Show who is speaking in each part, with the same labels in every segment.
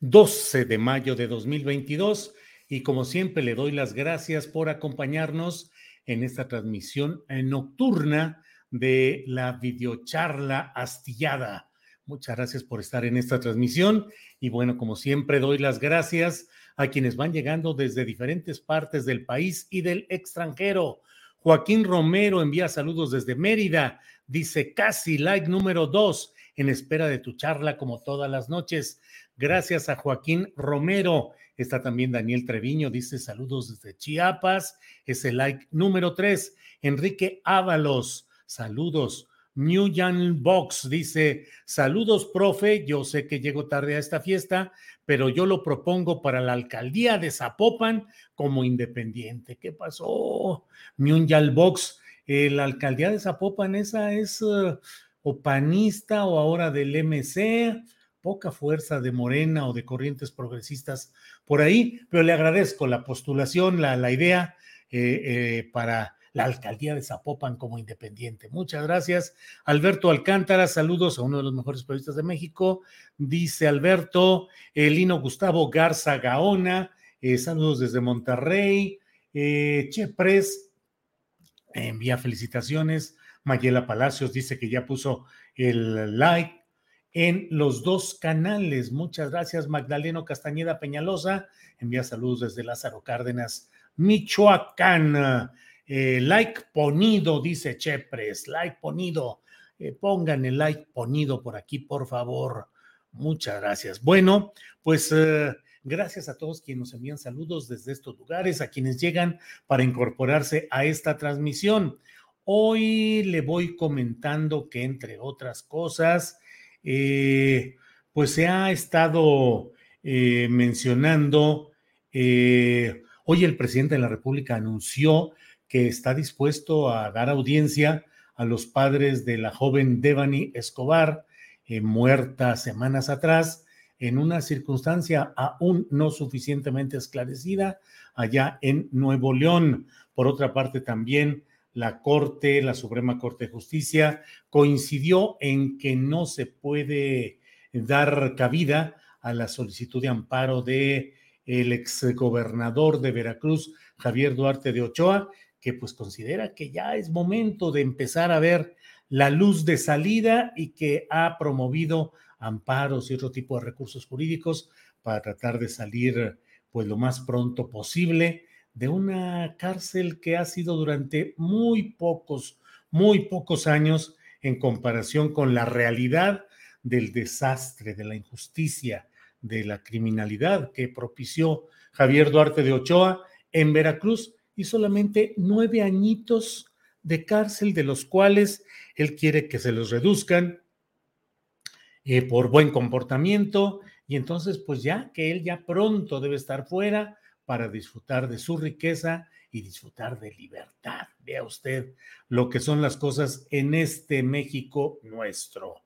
Speaker 1: 12 de mayo de 2022 y como siempre le doy las gracias por acompañarnos en esta transmisión nocturna de la videocharla astillada. Muchas gracias por estar en esta transmisión y bueno, como siempre doy las gracias a quienes van llegando desde diferentes partes del país y del extranjero. Joaquín Romero envía saludos desde Mérida, dice casi like número dos en espera de tu charla como todas las noches. Gracias a Joaquín Romero. Está también Daniel Treviño, dice saludos desde Chiapas. Es el like número tres. Enrique Ábalos, saludos. Jan Box dice: Saludos, profe. Yo sé que llego tarde a esta fiesta, pero yo lo propongo para la alcaldía de Zapopan como independiente. ¿Qué pasó? Jan Box, eh, la alcaldía de Zapopan, esa es uh, o o ahora del MC poca fuerza de Morena o de corrientes progresistas por ahí, pero le agradezco la postulación, la, la idea eh, eh, para la alcaldía de Zapopan como independiente. Muchas gracias. Alberto Alcántara, saludos a uno de los mejores periodistas de México. Dice Alberto, Elino Gustavo Garza Gaona, eh, saludos desde Monterrey. Chepres, envía felicitaciones. Mayela Palacios dice que ya puso el like en los dos canales. Muchas gracias, Magdaleno Castañeda Peñalosa. Envía saludos desde Lázaro Cárdenas, Michoacán. Eh, like ponido, dice Chepres. Like ponido. Eh, pongan el like ponido por aquí, por favor. Muchas gracias. Bueno, pues eh, gracias a todos quienes nos envían saludos desde estos lugares, a quienes llegan para incorporarse a esta transmisión. Hoy le voy comentando que, entre otras cosas, eh, pues se ha estado eh, mencionando, eh, hoy el presidente de la República anunció que está dispuesto a dar audiencia a los padres de la joven Devani Escobar, muerta semanas atrás, en una circunstancia aún no suficientemente esclarecida allá en Nuevo León. Por otra parte, también la Corte, la Suprema Corte de Justicia, coincidió en que no se puede dar cabida a la solicitud de amparo de el exgobernador de Veracruz, Javier Duarte de Ochoa, que pues considera que ya es momento de empezar a ver la luz de salida y que ha promovido amparos y otro tipo de recursos jurídicos para tratar de salir pues lo más pronto posible de una cárcel que ha sido durante muy pocos, muy pocos años en comparación con la realidad del desastre, de la injusticia, de la criminalidad que propició Javier Duarte de Ochoa en Veracruz y solamente nueve añitos de cárcel, de los cuales él quiere que se los reduzcan eh, por buen comportamiento y entonces pues ya que él ya pronto debe estar fuera para disfrutar de su riqueza y disfrutar de libertad. Vea usted lo que son las cosas en este México nuestro.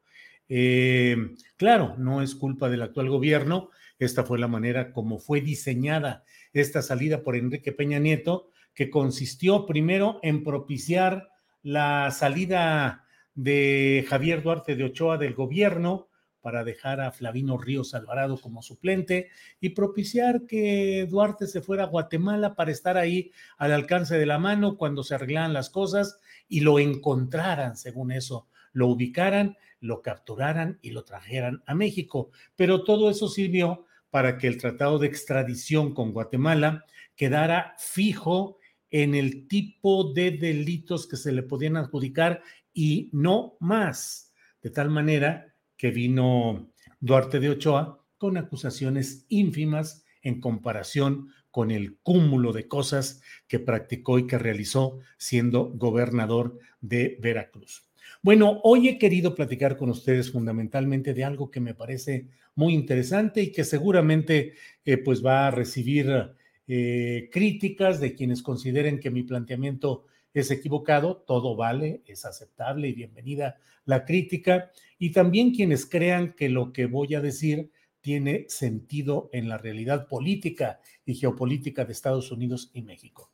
Speaker 1: Eh, claro, no es culpa del actual gobierno. Esta fue la manera como fue diseñada esta salida por Enrique Peña Nieto, que consistió primero en propiciar la salida de Javier Duarte de Ochoa del gobierno para dejar a Flavino Ríos Alvarado como suplente y propiciar que Duarte se fuera a Guatemala para estar ahí al alcance de la mano cuando se arreglaran las cosas y lo encontraran, según eso, lo ubicaran, lo capturaran y lo trajeran a México. Pero todo eso sirvió para que el tratado de extradición con Guatemala quedara fijo en el tipo de delitos que se le podían adjudicar y no más, de tal manera que vino Duarte de Ochoa con acusaciones ínfimas en comparación con el cúmulo de cosas que practicó y que realizó siendo gobernador de Veracruz. Bueno, hoy he querido platicar con ustedes fundamentalmente de algo que me parece muy interesante y que seguramente eh, pues va a recibir eh, críticas de quienes consideren que mi planteamiento es equivocado, todo vale, es aceptable y bienvenida la crítica, y también quienes crean que lo que voy a decir tiene sentido en la realidad política y geopolítica de Estados Unidos y México.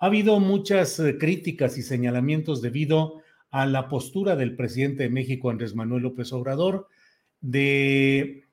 Speaker 1: Ha habido muchas eh, críticas y señalamientos debido a la postura del presidente de México, Andrés Manuel López Obrador, de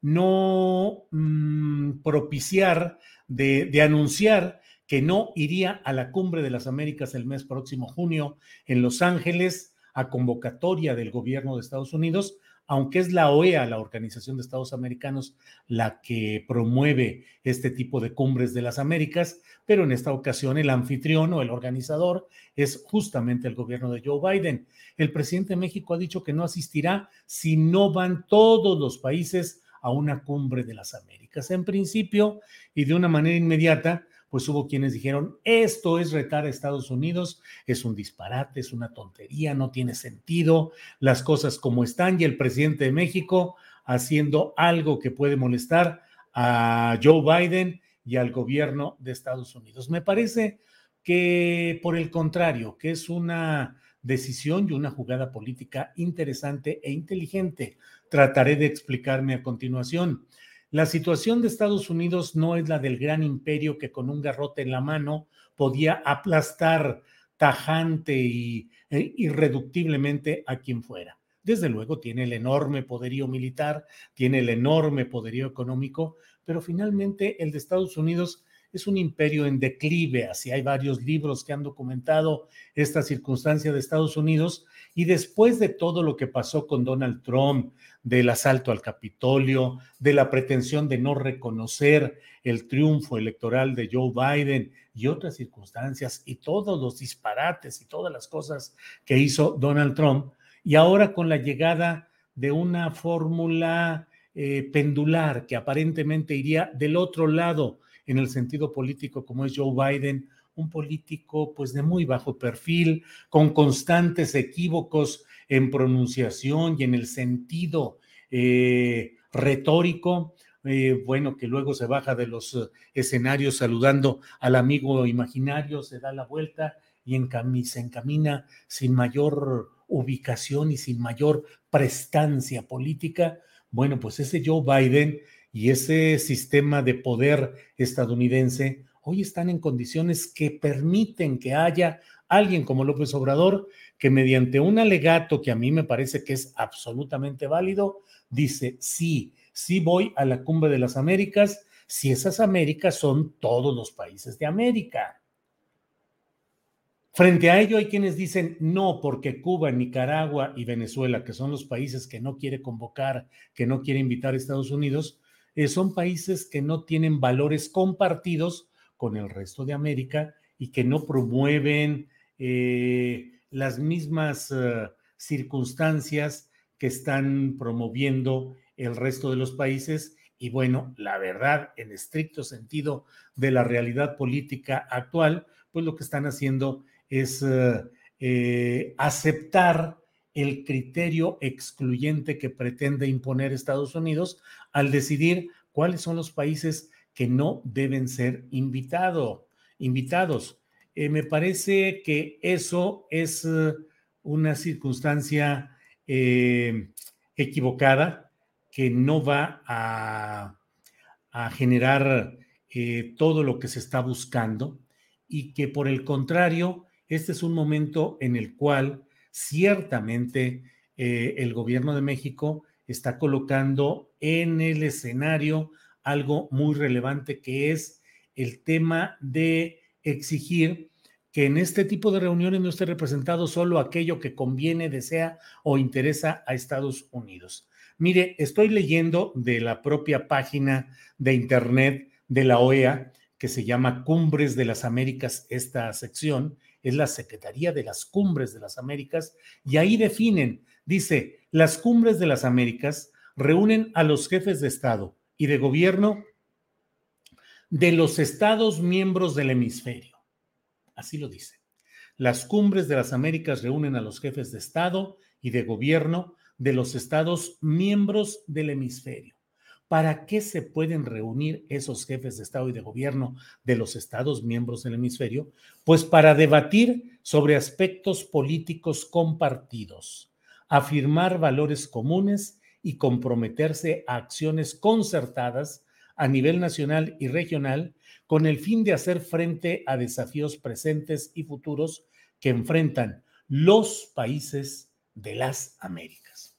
Speaker 1: no mm, propiciar, de, de anunciar que no iría a la cumbre de las Américas el mes próximo junio en Los Ángeles a convocatoria del gobierno de Estados Unidos, aunque es la OEA, la Organización de Estados Americanos, la que promueve este tipo de cumbres de las Américas, pero en esta ocasión el anfitrión o el organizador es justamente el gobierno de Joe Biden. El presidente de México ha dicho que no asistirá si no van todos los países a una cumbre de las Américas. En principio y de una manera inmediata, pues hubo quienes dijeron, esto es retar a Estados Unidos, es un disparate, es una tontería, no tiene sentido, las cosas como están y el presidente de México haciendo algo que puede molestar a Joe Biden y al gobierno de Estados Unidos. Me parece que por el contrario, que es una decisión y una jugada política interesante e inteligente. Trataré de explicarme a continuación. La situación de Estados Unidos no es la del gran imperio que con un garrote en la mano podía aplastar tajante y e irreductiblemente a quien fuera. Desde luego tiene el enorme poderío militar, tiene el enorme poderío económico, pero finalmente el de Estados Unidos es un imperio en declive, así hay varios libros que han documentado esta circunstancia de Estados Unidos, y después de todo lo que pasó con Donald Trump, del asalto al Capitolio, de la pretensión de no reconocer el triunfo electoral de Joe Biden y otras circunstancias, y todos los disparates y todas las cosas que hizo Donald Trump, y ahora con la llegada de una fórmula eh, pendular que aparentemente iría del otro lado en el sentido político como es Joe Biden, un político pues de muy bajo perfil, con constantes equívocos en pronunciación y en el sentido eh, retórico, eh, bueno, que luego se baja de los eh, escenarios saludando al amigo imaginario, se da la vuelta y se encamina sin mayor ubicación y sin mayor prestancia política. Bueno, pues ese Joe Biden y ese sistema de poder estadounidense hoy están en condiciones que permiten que haya alguien como López Obrador que mediante un alegato que a mí me parece que es absolutamente válido, dice, sí, sí voy a la cumbre de las Américas, si esas Américas son todos los países de América. Frente a ello hay quienes dicen no, porque Cuba, Nicaragua y Venezuela, que son los países que no quiere convocar, que no quiere invitar a Estados Unidos, eh, son países que no tienen valores compartidos con el resto de América y que no promueven eh, las mismas eh, circunstancias que están promoviendo el resto de los países. Y bueno, la verdad, en estricto sentido de la realidad política actual, pues lo que están haciendo es aceptar el criterio excluyente que pretende imponer Estados Unidos al decidir cuáles son los países que no deben ser invitado, invitados. Eh, me parece que eso es eh, una circunstancia eh, equivocada que no va a, generar todo lo que se está buscando y que por el contrario, este es un momento en el cual ciertamente el gobierno de México está colocando en el escenario algo muy relevante que es el tema de exigir que en este tipo de reuniones no esté representado solo aquello que conviene, desea o interesa a Estados Unidos. Mire, estoy leyendo de la propia página de Internet de la OEA, que se llama Cumbres de las Américas, esta sección, es la Secretaría de las Cumbres de las Américas, y ahí definen, dice, las Cumbres de las Américas reúnen a los jefes de Estado y de gobierno de los Estados miembros del hemisferio. Así lo dice. Las Cumbres de las Américas reúnen a los jefes de Estado y de gobierno de los Estados miembros del hemisferio. ¿Para qué se pueden reunir esos jefes de Estado y de gobierno de los Estados miembros del hemisferio? Pues para debatir sobre aspectos políticos compartidos, afirmar valores comunes y comprometerse a acciones concertadas a nivel nacional y regional con el fin de hacer frente a desafíos presentes y futuros que enfrentan los países de las Américas.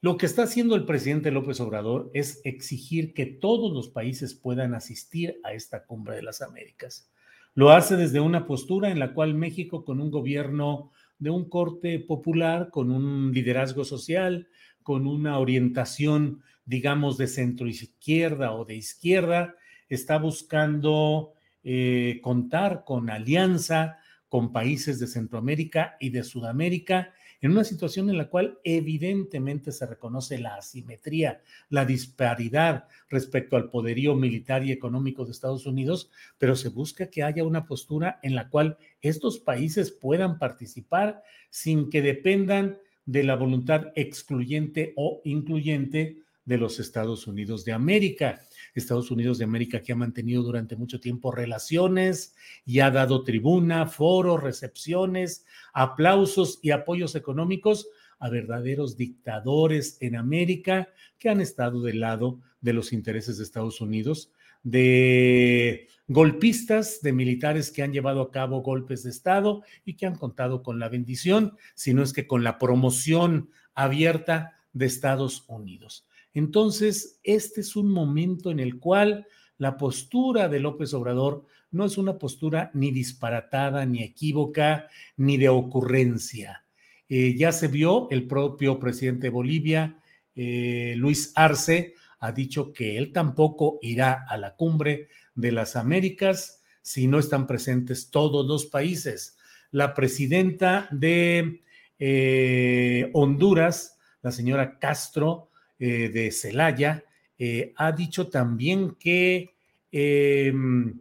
Speaker 1: Lo que está haciendo el presidente López Obrador es exigir que todos los países puedan asistir a esta cumbre de las Américas. Lo hace desde una postura en la cual México, con un gobierno de un corte popular, con un liderazgo social, con una orientación, digamos, de centro izquierda o de izquierda, está buscando eh, contar con alianza con países de Centroamérica y de Sudamérica en una situación en la cual evidentemente se reconoce la asimetría, la disparidad respecto al poderío militar y económico de Estados Unidos, pero se busca que haya una postura en la cual estos países puedan participar sin que dependan de la voluntad excluyente o incluyente de los Estados Unidos de América. Estados Unidos de América que ha mantenido durante mucho tiempo relaciones y ha dado tribuna, foros, recepciones, aplausos y apoyos económicos a verdaderos dictadores en América que han estado del lado de los intereses de Estados Unidos, de golpistas, de militares que han llevado a cabo golpes de Estado y que han contado con la bendición, si no es que con la promoción abierta de Estados Unidos. Entonces, este es un momento en el cual la postura de López Obrador no es una postura ni disparatada, ni equívoca, ni de ocurrencia. Eh, ya se vio, el propio presidente de Bolivia, eh, Luis Arce, ha dicho que él tampoco irá a la cumbre de las Américas si no están presentes todos los países. La presidenta de eh, Honduras, la señora Castro, eh, de Celaya, eh, ha dicho también que, em,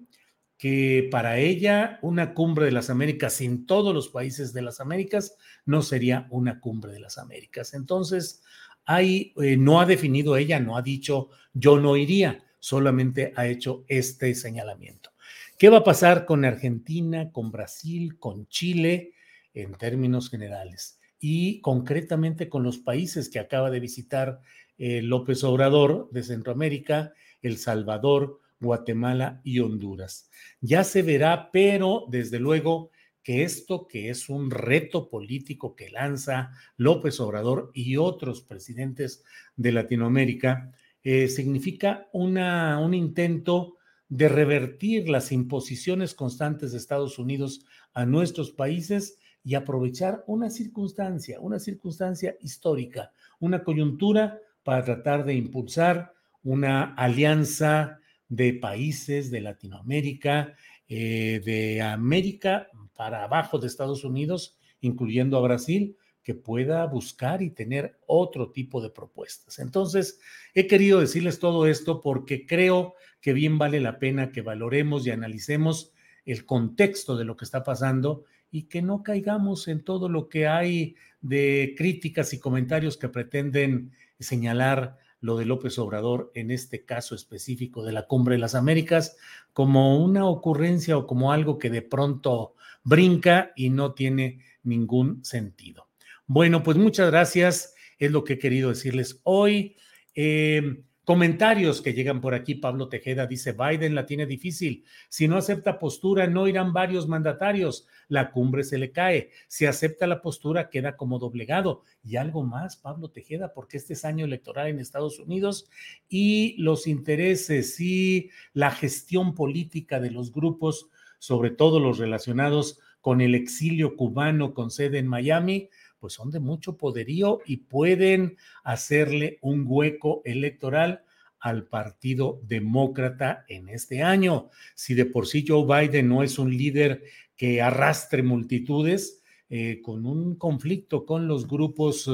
Speaker 1: que para ella una cumbre de las Américas sin todos los países de las Américas no sería una cumbre de las Américas. Entonces, eh, no ha definido ella, no ha dicho yo no iría, solamente ha hecho este señalamiento. ¿Qué va a pasar con Argentina, con Brasil, con Chile en términos generales? Y concretamente con los países que acaba de visitar eh, López Obrador de Centroamérica, El Salvador, Guatemala y Honduras. Ya se verá, pero desde luego que esto que es un reto político que lanza López Obrador y otros presidentes de Latinoamérica, eh, significa una, un intento de revertir las imposiciones constantes de Estados Unidos a nuestros países y aprovechar una circunstancia, una circunstancia histórica, una coyuntura para tratar de impulsar una alianza de países de Latinoamérica, eh, de América para abajo de Estados Unidos, incluyendo a Brasil, que pueda buscar y tener otro tipo de propuestas. Entonces, he querido decirles todo esto porque creo que bien vale la pena que valoremos y analicemos el contexto de lo que está pasando y que no caigamos en todo lo que hay de críticas y comentarios que pretenden señalar lo de López Obrador en este caso específico de la Cumbre de las Américas como una ocurrencia o como algo que de pronto brinca y no tiene ningún sentido. Bueno, pues muchas gracias. Es lo que he querido decirles hoy. Eh, Comentarios que llegan por aquí. Pablo Tejeda dice, Biden la tiene difícil. Si no acepta postura, no irán varios mandatarios. La cumbre se le cae. Si acepta la postura, queda como doblegado. Y algo más, Pablo Tejeda, porque este es año electoral en Estados Unidos y los intereses y la gestión política de los grupos, sobre todo los relacionados con el exilio cubano con sede en Miami, pues son de mucho poderío y pueden hacerle un hueco electoral al Partido Demócrata en este año. Si de por sí Joe Biden no es un líder que arrastre multitudes, eh, con un conflicto con los grupos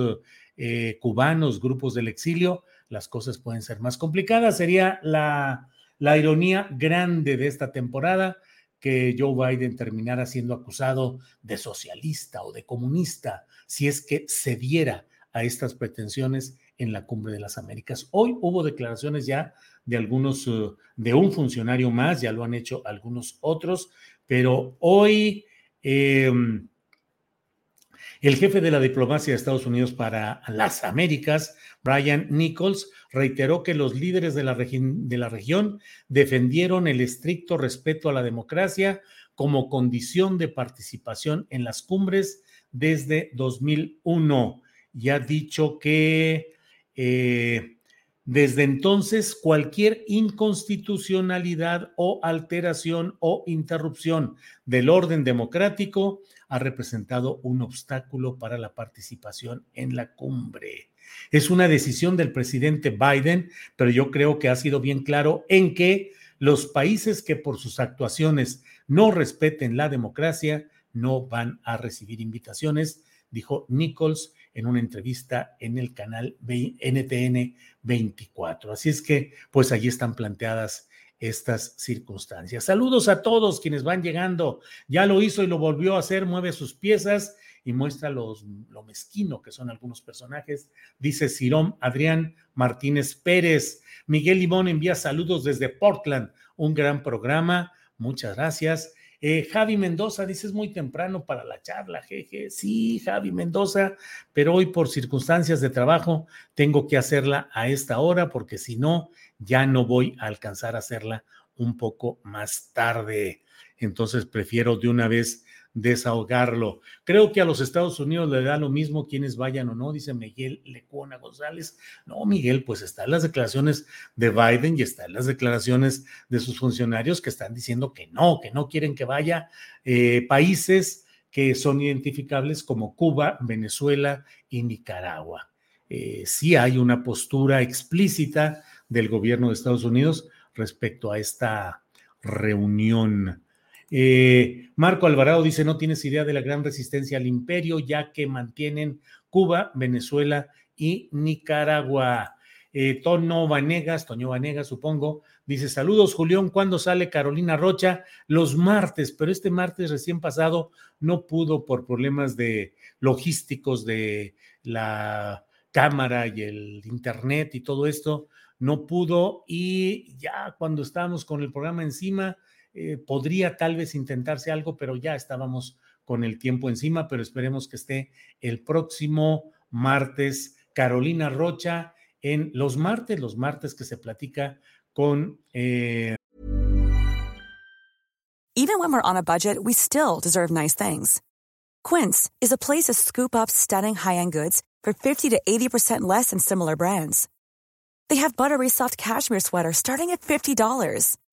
Speaker 1: eh, cubanos, grupos del exilio, las cosas pueden ser más complicadas. Sería la, la ironía grande de esta temporada que Joe Biden terminara siendo acusado de socialista o de comunista si es que cediera a estas pretensiones en la Cumbre de las Américas. Hoy hubo declaraciones ya de algunos, eh, de un funcionario más, ya lo han hecho algunos otros, pero hoy em, el jefe de la diplomacia de Estados Unidos para las Américas, Brian Nichols, reiteró que los líderes de la, región defendieron el estricto respeto a la democracia como condición de participación en las cumbres desde 2001 y ha dicho que eh, desde entonces cualquier inconstitucionalidad o alteración o interrupción del orden democrático ha representado un obstáculo para la participación en la cumbre. Es una decisión del presidente Biden, pero yo creo que ha sido bien claro en que los países que por sus actuaciones no respeten la democracia no van a recibir invitaciones, dijo Nichols en una entrevista en el canal NTN 24. Así es que, pues allí están planteadas estas circunstancias. Saludos a todos quienes van llegando. Ya lo hizo y lo volvió a hacer, mueve sus piezas y muestra los, lo mezquino que son algunos personajes. Dice Cirón Adrián Martínez Pérez. Miguel Limón envía saludos desde Portland. Un gran programa. Muchas gracias. Eh, Javi Mendoza dice es muy temprano para la charla, jeje. Sí, Javi Mendoza, pero hoy por circunstancias de trabajo tengo que hacerla a esta hora porque si no, ya no voy a alcanzar a hacerla un poco más tarde. Entonces prefiero de una vez desahogarlo. Creo que a los Estados Unidos le da lo mismo quienes vayan o no, dice Miguel Lecuona González. No, Miguel, pues están las declaraciones de Biden y están las declaraciones de sus funcionarios que están diciendo que no, que no quieren que vaya eh, países que son identificables como Cuba, Venezuela y Nicaragua. Eh, sí hay una postura explícita del gobierno de Estados Unidos respecto a esta reunión. Eh, Marco Alvarado dice, no tienes idea de la gran resistencia al imperio, ya que mantienen Cuba, Venezuela y Nicaragua. Eh, Tono Vanegas, Toño Vanegas, supongo, dice: Saludos, Julián. ¿Cuándo sale Carolina Rocha? Los martes, pero este martes recién pasado no pudo por problemas de logísticos de la cámara y el internet y todo esto, no pudo. Y ya cuando estábamos con el programa encima, eh, podría tal vez intentarse algo, pero ya estábamos con el tiempo encima, pero esperemos que esté el próximo martes Carolina Rocha en los martes, los martes que se platica con... Eh...
Speaker 2: Even when we're on a budget, we still deserve nice things. Quince is a place to scoop up stunning high-end goods for 50 to 80% less than similar brands. They have buttery soft cashmere sweaters starting at $50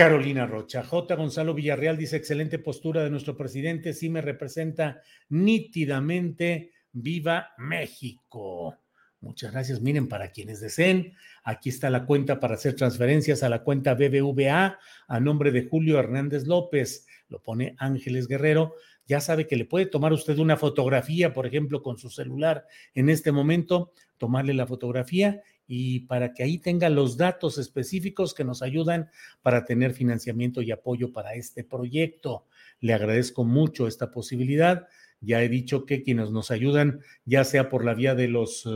Speaker 1: Carolina Rocha. J. Gonzalo Villarreal dice, excelente postura de nuestro presidente, sí me representa nítidamente, viva México. Muchas gracias. Miren, para quienes deseen, aquí está la cuenta para hacer transferencias a la cuenta BBVA a nombre de Julio Hernández López. Lo pone Ángeles Guerrero. Ya sabe que le puede tomar usted una fotografía, por ejemplo, con su celular en este momento, tomarle la fotografía y para que ahí tenga los datos específicos que nos ayudan para tener financiamiento y apoyo para este proyecto. Le agradezco mucho esta posibilidad. Ya he dicho que quienes nos ayudan, ya sea por la vía de los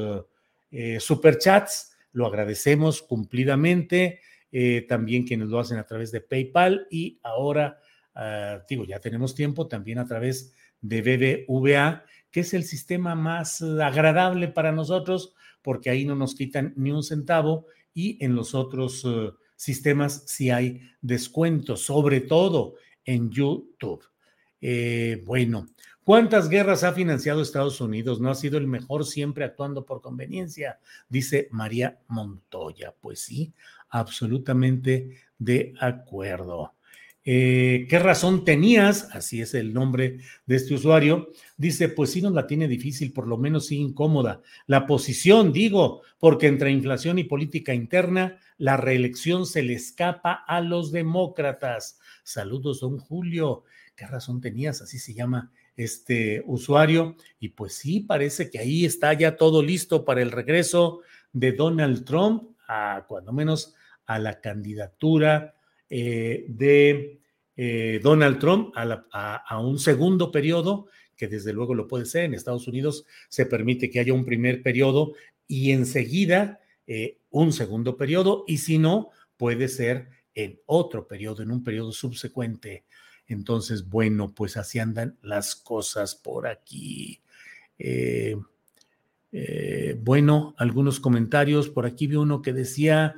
Speaker 1: eh, superchats, lo agradecemos cumplidamente. Eh, también quienes lo hacen a través de PayPal y ahora, uh, digo, ya tenemos tiempo también a través de BBVA, que es el sistema más agradable para nosotros porque ahí no nos quitan ni un centavo y en los otros uh, sistemas sí hay descuentos, sobre todo en YouTube. Eh, bueno, ¿cuántas guerras ha financiado Estados Unidos? No ha sido el mejor siempre actuando por conveniencia, dice María Montoya. Pues sí, absolutamente de acuerdo. Eh, ¿Qué razón tenías? Así es el nombre de este usuario. Dice, pues sí nos la tiene difícil, por lo menos sí incómoda. La posición, digo, porque entre inflación y política interna, la reelección se le escapa a los demócratas. Saludos, don Julio. ¿Qué razón tenías? Así se llama este usuario. Y pues sí, parece que ahí está ya todo listo para el regreso de Donald Trump, a cuando menos a la candidatura eh, de eh, Donald Trump a, un segundo periodo, que desde luego lo puede ser. En Estados Unidos se permite que haya un primer periodo y enseguida eh, un segundo periodo, y si no, puede ser en otro periodo, en un periodo subsecuente. Entonces, bueno, pues así andan las cosas por aquí. bueno, algunos comentarios. Por aquí vi uno que decía,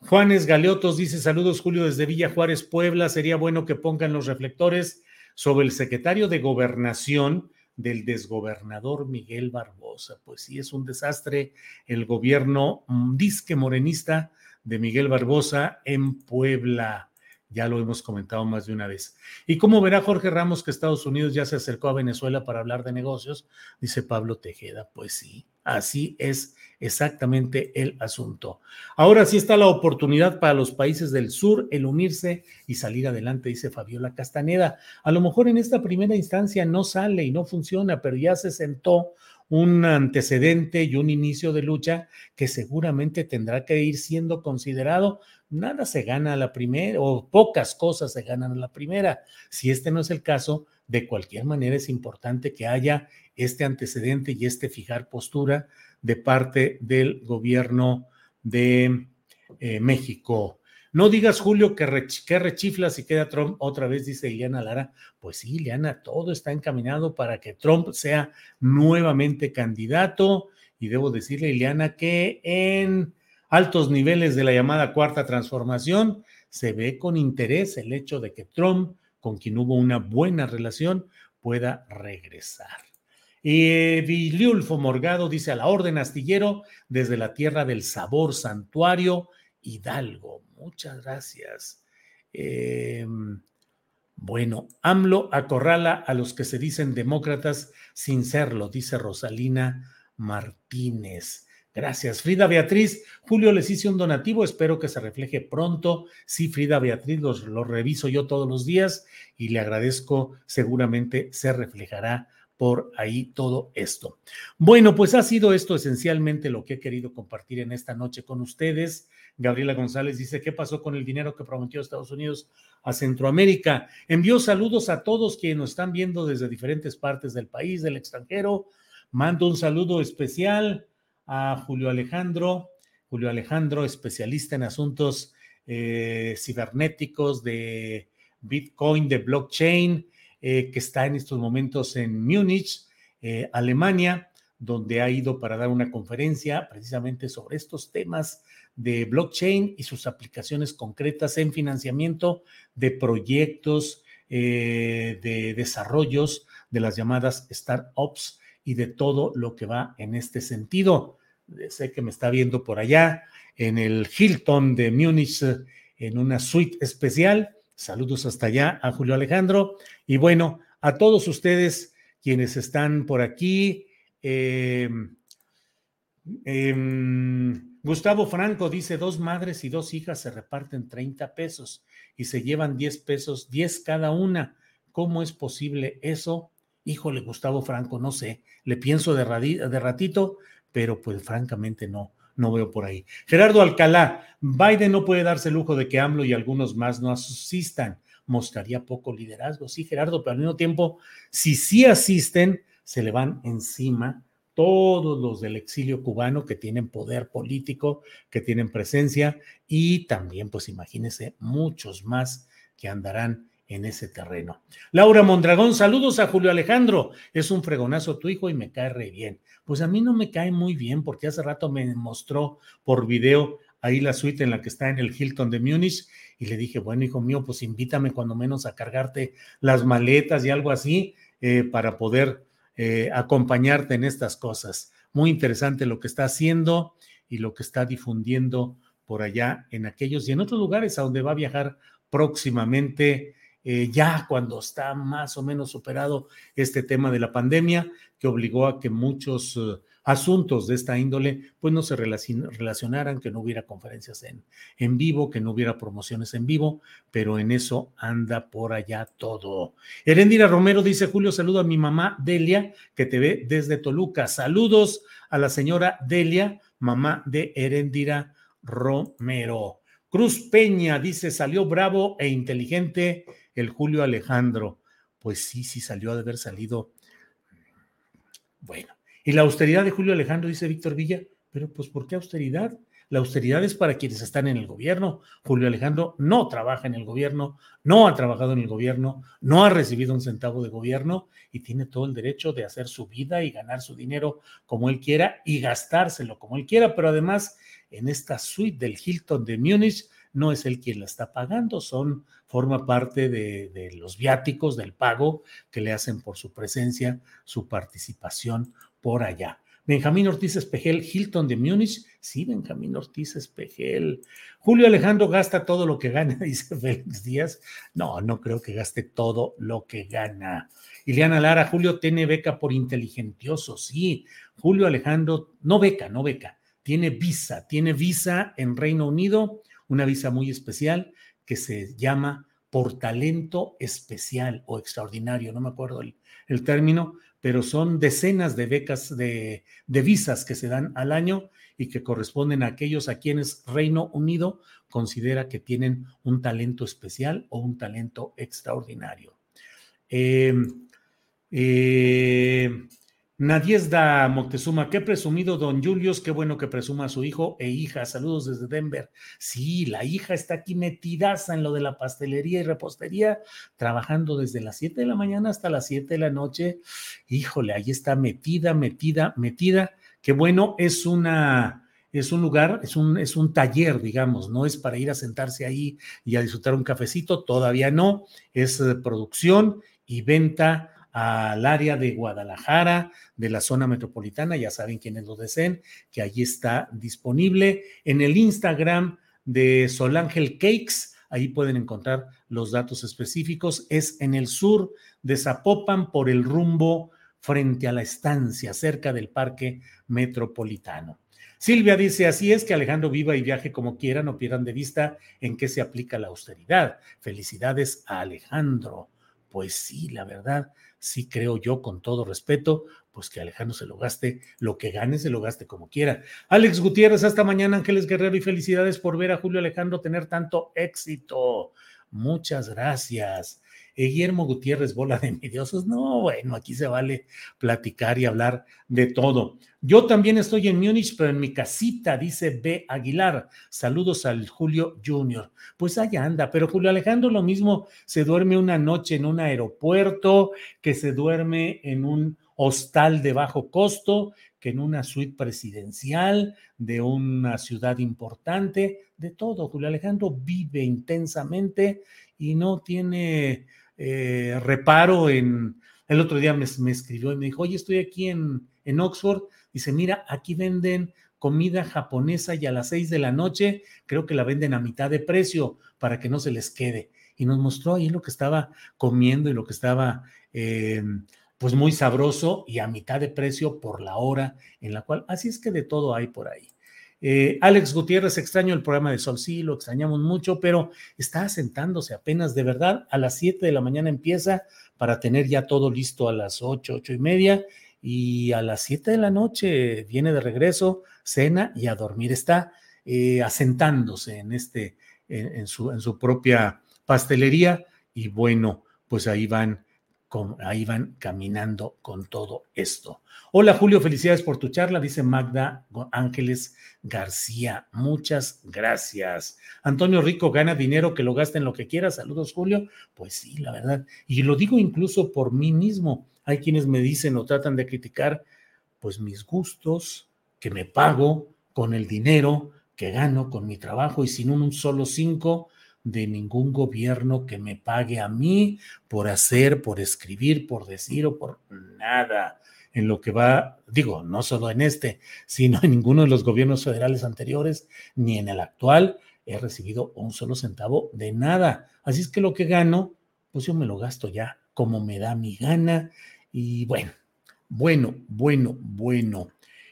Speaker 1: Juanes Galeotos dice: Saludos, Julio, desde Villa Juárez, Puebla. Sería bueno que pongan los reflectores sobre el secretario de Gobernación del desgobernador Miguel Barbosa. Pues sí, es un desastre el gobierno mm, disque morenista de Miguel Barbosa en Puebla. Ya lo hemos comentado más de una vez. ¿Y cómo verá Jorge Ramos que Estados Unidos ya se acercó a Venezuela para hablar de negocios? Dice Pablo Tejeda. Pues sí, así es exactamente el asunto. Ahora sí está la oportunidad para los países del sur el unirse y salir adelante, dice Fabiola Castaneda. A lo mejor en esta primera instancia no sale y no funciona, pero ya se sentó un antecedente y un inicio de lucha que seguramente tendrá que ir siendo considerado. Nada se gana a la primera o pocas cosas se ganan a la primera. Si este no es el caso, de cualquier manera es importante que haya este antecedente y este fijar postura de parte del gobierno de eh, México. No digas, Julio, que, rechiflas y queda Trump otra vez, dice Ileana Lara. Pues sí, Ileana, todo está encaminado para que Trump sea nuevamente candidato. Y debo decirle, Ileana, que en altos niveles de la llamada cuarta transformación se ve con interés el hecho de que Trump, con quien hubo una buena relación, pueda regresar. Y Viliulfo Morgado dice a la orden astillero desde la tierra del sabor santuario Hidalgo. Muchas gracias. Em, bueno, AMLO acorrala a los que se dicen demócratas sin serlo, dice Rosalina Martínez. Gracias. Frida Beatriz, Julio les hice un donativo, espero que se refleje pronto. Sí, Frida Beatriz, lo reviso yo todos los días y le agradezco, seguramente se reflejará por ahí todo esto. Bueno, pues ha sido esto esencialmente lo que he querido compartir en esta noche con ustedes. Gabriela González dice, ¿qué pasó con el dinero que prometió Estados Unidos a Centroamérica? Envió saludos a todos quienes nos están viendo desde diferentes partes del país, del extranjero. Mando un saludo especial a Julio Alejandro, Julio Alejandro, especialista en asuntos eh, cibernéticos de Bitcoin, de blockchain eh, que está en estos momentos en Múnich, eh, Alemania, donde ha ido para dar una conferencia precisamente sobre estos temas de blockchain y sus aplicaciones concretas en financiamiento de proyectos, eh, de desarrollos de las llamadas startups y de todo lo que va en este sentido. Sé que me está viendo por allá en el Hilton de Múnich en una suite especial. Saludos hasta allá a Julio Alejandro. Y bueno, a todos ustedes quienes están por aquí. Eh, em, Gustavo Franco dice, dos madres y dos hijas se reparten 30 pesos y se llevan 10 pesos, 10 cada una. ¿Cómo es posible eso? Híjole, Gustavo Franco, no sé, le pienso de ratito, pero pues francamente no, no veo por ahí. Gerardo Alcalá, Biden no puede darse el lujo de que AMLO y algunos más no asistan. Mostraría poco liderazgo. Sí, Gerardo, pero al mismo tiempo, si sí asisten, se le van encima todos los del exilio cubano que tienen poder político, que tienen presencia y también, pues imagínense, muchos más que andarán en ese terreno. Laura Mondragón, saludos a Julio Alejandro. Es un fregonazo tu hijo y me cae re bien. Pues a mí no me cae muy bien porque hace rato me mostró por video ahí la suite en la que está en el Hilton de Múnich y le dije, bueno, hijo mío, pues invítame cuando menos a cargarte las maletas y algo así eh, para poder eh, acompañarte en estas cosas. Muy interesante lo que está haciendo y lo que está difundiendo por allá en aquellos y en otros lugares a donde va a viajar próximamente eh, ya cuando está más o menos superado este tema de la pandemia, que obligó a que muchos eh, asuntos de esta índole pues no se relacionaran, que no hubiera conferencias en, en vivo, que no hubiera promociones en vivo, pero en eso anda por allá todo. Erendira Romero dice, Julio, saludo a mi mamá Delia, que te ve desde Toluca. Saludos a la señora Delia, mamá de Erendira Romero. Cruz Peña dice, salió bravo e inteligente el Julio Alejandro. Pues sí, sí salió de haber salido. Bueno, y la austeridad de Julio Alejandro, dice Víctor Villa, pero pues ¿por qué austeridad? La austeridad es para quienes están en el gobierno. Julio Alejandro no trabaja en el gobierno, no ha trabajado en el gobierno, no ha recibido un centavo de gobierno y tiene todo el derecho de hacer su vida y ganar su dinero como él quiera y gastárselo como él quiera, pero además en esta suite del Hilton de Múnich no es él quien la está pagando, son, forma parte de, los viáticos, del pago que le hacen por su presencia, su participación por allá. Benjamín Ortiz Espejel, Hilton de Múnich. Sí, Benjamín Ortiz Espejel. Julio Alejandro gasta todo lo que gana, dice Félix Díaz. No, no creo que gaste todo lo que gana. Ileana Lara, Julio tiene beca por inteligentioso. Sí, Julio Alejandro, no beca, no beca. Tiene visa, tiene visa en Reino Unido una visa muy especial que se llama por talento especial o extraordinario, no me acuerdo el, término, pero son decenas de becas de, visas que se dan al año y que corresponden a aquellos a quienes Reino Unido considera que tienen un talento especial o un talento extraordinario. eh, eh Nadiesda Moctezuma, qué presumido don Julius, qué bueno que presuma a su hijo e hija. Saludos desde Denver. Sí, la hija está aquí metidaza en lo de la pastelería y repostería, trabajando desde las 7 de la mañana hasta las 7 de la noche. Híjole, ahí está metida, metida, metida. Qué bueno, es una, es un lugar, es un, es un taller, digamos, no es para ir a sentarse ahí y a disfrutar un cafecito, todavía no, es eh, producción y venta al área de Guadalajara, de la zona metropolitana, ya saben quienes lo deseen, que allí está disponible. En el Instagram de Solángel Cakes, ahí pueden encontrar los datos específicos. Es en el sur de Zapopan por el rumbo frente a la estancia, cerca del parque metropolitano. Silvia dice, así es que Alejandro viva y viaje como quiera, no pierdan de vista en qué se aplica la austeridad. Felicidades a Alejandro. Pues sí, la verdad, sí creo yo, con todo respeto, pues que Alejandro se lo gaste, lo que gane se lo gaste como quiera. Alex Gutiérrez, hasta mañana, Ángeles Guerrero, y felicidades por ver a Julio Alejandro tener tanto éxito. Muchas gracias. Eh, Guillermo Gutiérrez, bola de envidiosos. No, bueno, aquí se vale platicar y hablar de todo. Yo también estoy en Múnich, pero en mi casita, dice B. Aguilar. Saludos al Julio Junior. Pues allá anda, pero Julio Alejandro lo mismo se duerme una noche en un aeropuerto, que se duerme en un hostal de bajo costo, que en una suite presidencial de una ciudad importante, de todo. Julio Alejandro vive intensamente y no tiene eh, reparo en... El otro día me, escribió y me dijo, oye, estoy aquí en, en Oxford. Dice, mira, aquí venden comida japonesa y a las seis de la noche creo que la venden a mitad de precio para que no se les quede. Y nos mostró ahí lo que estaba comiendo y lo que estaba eh, pues muy sabroso y a mitad de precio por la hora en la cual, así es que de todo hay por ahí. Eh, Alex Gutiérrez, extraño el programa de Sol, sí, lo extrañamos mucho, pero está asentándose apenas, de verdad, a las 7 de la mañana empieza para tener ya todo listo a las 8, 8 y media, y a las 7 de la noche viene de regreso, cena y a dormir. Está eh, asentándose en, este, en, su, en su propia pastelería, y bueno, pues ahí van ahí van caminando con todo esto. Hola Julio, felicidades por tu charla, dice Magda Ángeles García. Muchas gracias. Antonio Rico gana dinero que lo gaste en lo que quiera. Saludos Julio. Pues sí, la verdad. Y lo digo incluso por mí mismo. Hay quienes me dicen o tratan de criticar, pues mis gustos, que me pago con el dinero que gano con mi trabajo y sin un solo cinco de ningún gobierno que me pague a mí por hacer, por escribir, por decir o por nada. En lo que va, digo, no solo en este, sino en ninguno de los gobiernos federales anteriores, ni en el actual, he recibido un solo centavo de nada. Así es que lo que gano, pues yo me lo gasto ya como me da mi gana. Y bueno, bueno, bueno, bueno.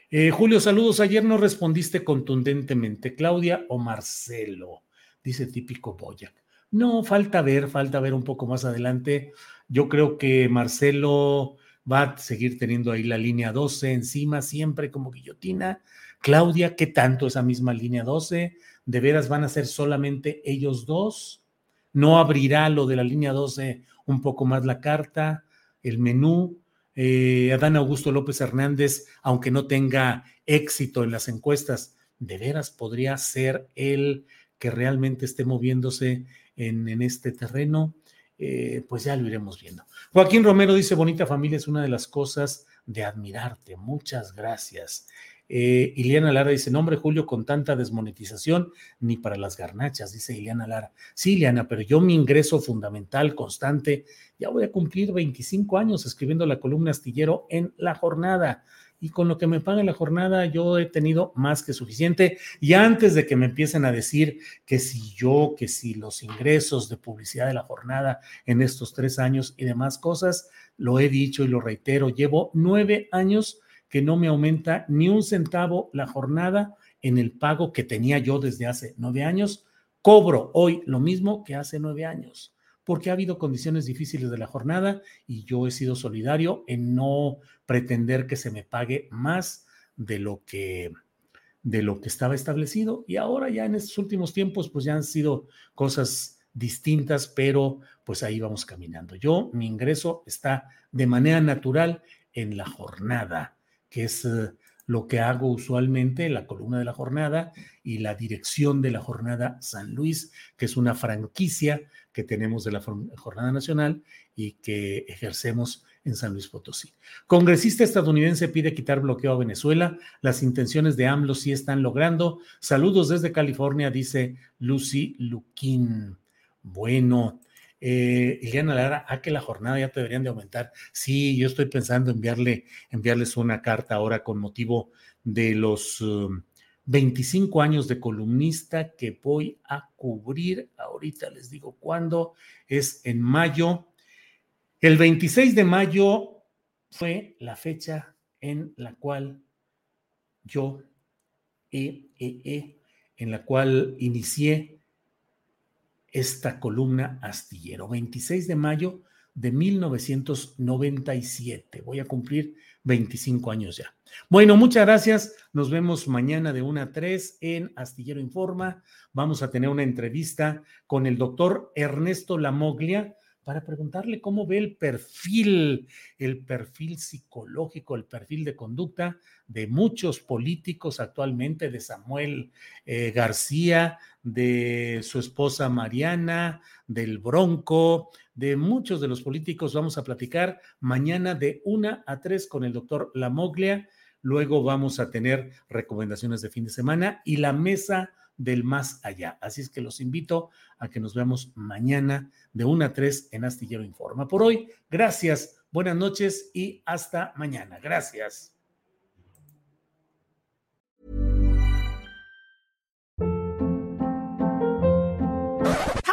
Speaker 1: Eh, Julio, saludos. Ayer no respondiste contundentemente, Claudia o Marcelo dice típico Boyac. No, falta ver, falta ver un poco más adelante. Yo creo que Marcelo va a seguir teniendo ahí la línea 12 encima, siempre como guillotina. Claudia, ¿qué tanto esa misma línea 12? ¿De veras van a ser solamente ellos dos? ¿No abrirá lo de la línea 12 un poco más la carta, el menú? Eh, Adán Augusto López Hernández, aunque no tenga éxito en las encuestas, ¿de veras podría ser el que realmente esté moviéndose en, este terreno, eh, pues ya lo iremos viendo. Joaquín Romero dice, bonita familia es una de las cosas de admirarte. Muchas gracias. Eh, Iliana Lara dice, nombre Julio, con tanta desmonetización, ni para las garnachas, dice Iliana Lara. Sí, Iliana, pero yo mi ingreso fundamental, constante, ya voy a cumplir 25 años escribiendo la columna astillero en la jornada y con lo que me paga la jornada yo he tenido más que suficiente. Y antes de que me empiecen a decir que si yo, que si los ingresos de publicidad de la jornada en estos tres años y demás cosas, lo he dicho y lo reitero, llevo nueve años que no me aumenta ni un centavo la jornada en el pago que tenía yo desde hace nueve años. Cobro hoy lo mismo que hace nueve años porque ha habido condiciones difíciles de la jornada y yo he sido solidario en no pretender que se me pague más de lo que de lo que estaba establecido y ahora ya en estos últimos tiempos pues ya han sido cosas distintas, pero pues ahí vamos caminando. Yo mi ingreso está de manera natural en la jornada, que es eh, lo que hago usualmente, la columna de la jornada y la dirección de la jornada San Luis, que es una franquicia que tenemos de la Jornada Nacional y que ejercemos en San Luis Potosí. Congresista estadounidense pide quitar bloqueo a Venezuela. Las intenciones de AMLO sí están logrando. Saludos desde California, dice Lucy Luquín. Bueno, eh, Iliana Lara, a que la jornada ya te deberían de aumentar. Sí, yo estoy pensando enviarle, enviarles una carta ahora con motivo de los um, 25 años de columnista que voy a cubrir. Ahorita les digo cuándo. Es en mayo. El 26 de mayo fue la fecha en la cual yo, e, e, e, en la cual inicié esta columna astillero. 26 de mayo de 1997. Voy a cumplir 25 años ya. Bueno, muchas gracias. Nos vemos mañana de 1 a 3 en Astillero Informa. Vamos a tener una entrevista con el doctor Ernesto Lamoglia para preguntarle cómo ve el perfil, el perfil psicológico, el perfil de conducta de muchos políticos actualmente, de Samuel eh, García, de su esposa Mariana, del Bronco, de muchos de los políticos. Vamos a platicar mañana de una a tres con el doctor Lamoglia. Luego vamos a tener recomendaciones de fin de semana y la mesa del más allá. Así es que los invito a que nos veamos mañana de una a tres en Astillero Informa. Por hoy, gracias, buenas noches y hasta mañana. Gracias.